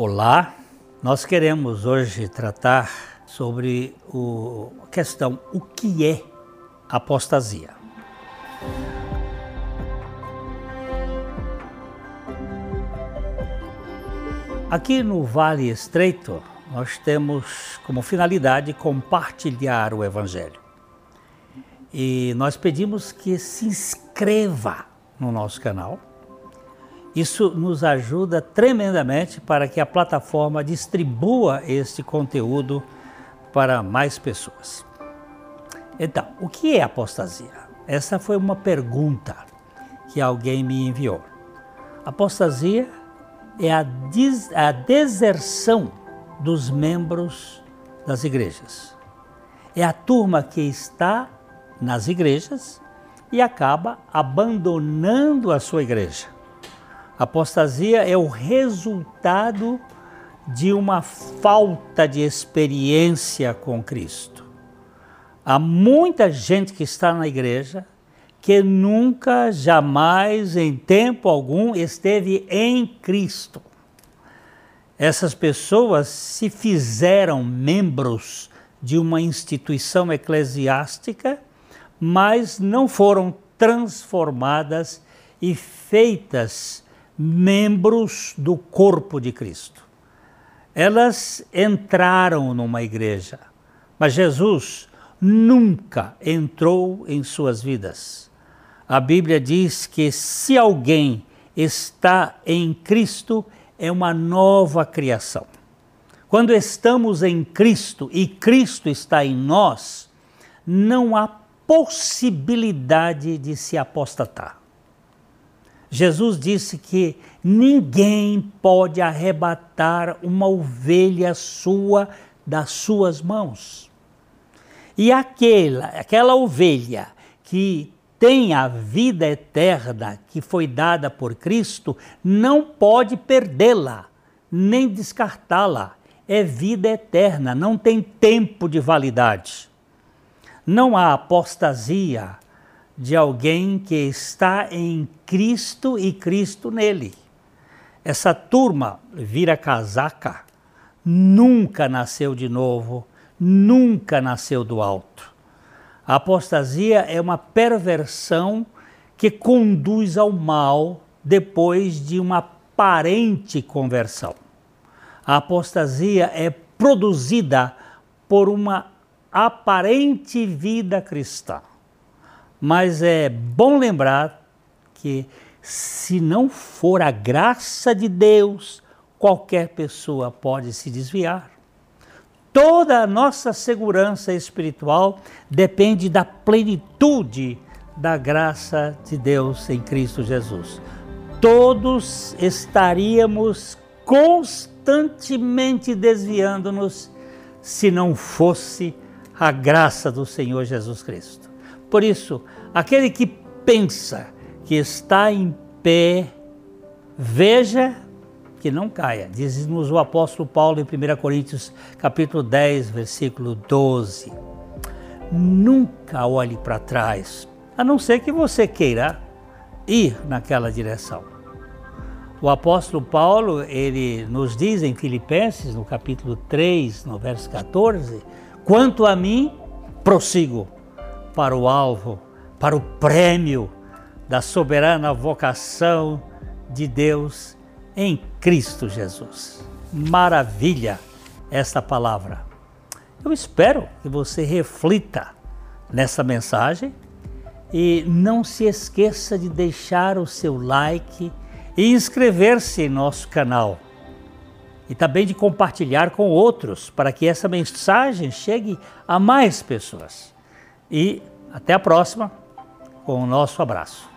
Olá, nós queremos hoje tratar sobre a questão o que é apostasia. Aqui no Vale Estreito, nós temos como finalidade compartilhar o Evangelho. E nós pedimos que se inscreva no nosso canal. Isso nos ajuda tremendamente para que a plataforma distribua este conteúdo para mais pessoas. Então, o que é apostasia? Essa foi uma pergunta que alguém me enviou. Apostasia é a, des a deserção dos membros das igrejas. É a turma que está nas igrejas e acaba abandonando a sua igreja. Apostasia é o resultado de uma falta de experiência com Cristo. Há muita gente que está na igreja que nunca, jamais, em tempo algum, esteve em Cristo. Essas pessoas se fizeram membros de uma instituição eclesiástica mas não foram transformadas e feitas membros do corpo de Cristo. Elas entraram numa igreja, mas Jesus nunca entrou em suas vidas. A Bíblia diz que se alguém está em Cristo, é uma nova criação. Quando estamos em Cristo e Cristo está em nós, não há possibilidade de se apostatar. Jesus disse que ninguém pode arrebatar uma ovelha sua das suas mãos. E aquela, aquela ovelha que tem a vida eterna que foi dada por Cristo, não pode perdê-la, nem descartá-la. É vida eterna, não tem tempo de validade. Não há apostasia de alguém que está em Cristo e Cristo nele. Essa turma vira casaca, nunca nasceu de novo, nunca nasceu do alto. A apostasia é uma perversão que conduz ao mal depois de uma aparente conversão. A apostasia é produzida por uma aparente vida cristã. Mas é bom lembrar que, se não for a graça de Deus, qualquer pessoa pode se desviar. Toda a nossa segurança espiritual depende da plenitude da graça de Deus em Cristo Jesus. Todos estaríamos constantemente desviando-nos se não fosse a graça do Senhor Jesus Cristo. Por isso, aquele que pensa que está em pé, veja que não caia. Diz-nos o apóstolo Paulo em 1 Coríntios capítulo 10, versículo 12. Nunca olhe para trás, a não ser que você queira ir naquela direção. O apóstolo Paulo, ele nos diz em Filipenses, no capítulo 3, no verso 14, Quanto a mim, prossigo para o alvo, para o prêmio da soberana vocação de Deus em Cristo Jesus. Maravilha esta palavra. Eu espero que você reflita nessa mensagem e não se esqueça de deixar o seu like e inscrever-se em nosso canal e também de compartilhar com outros para que essa mensagem chegue a mais pessoas. E até a próxima com o nosso abraço.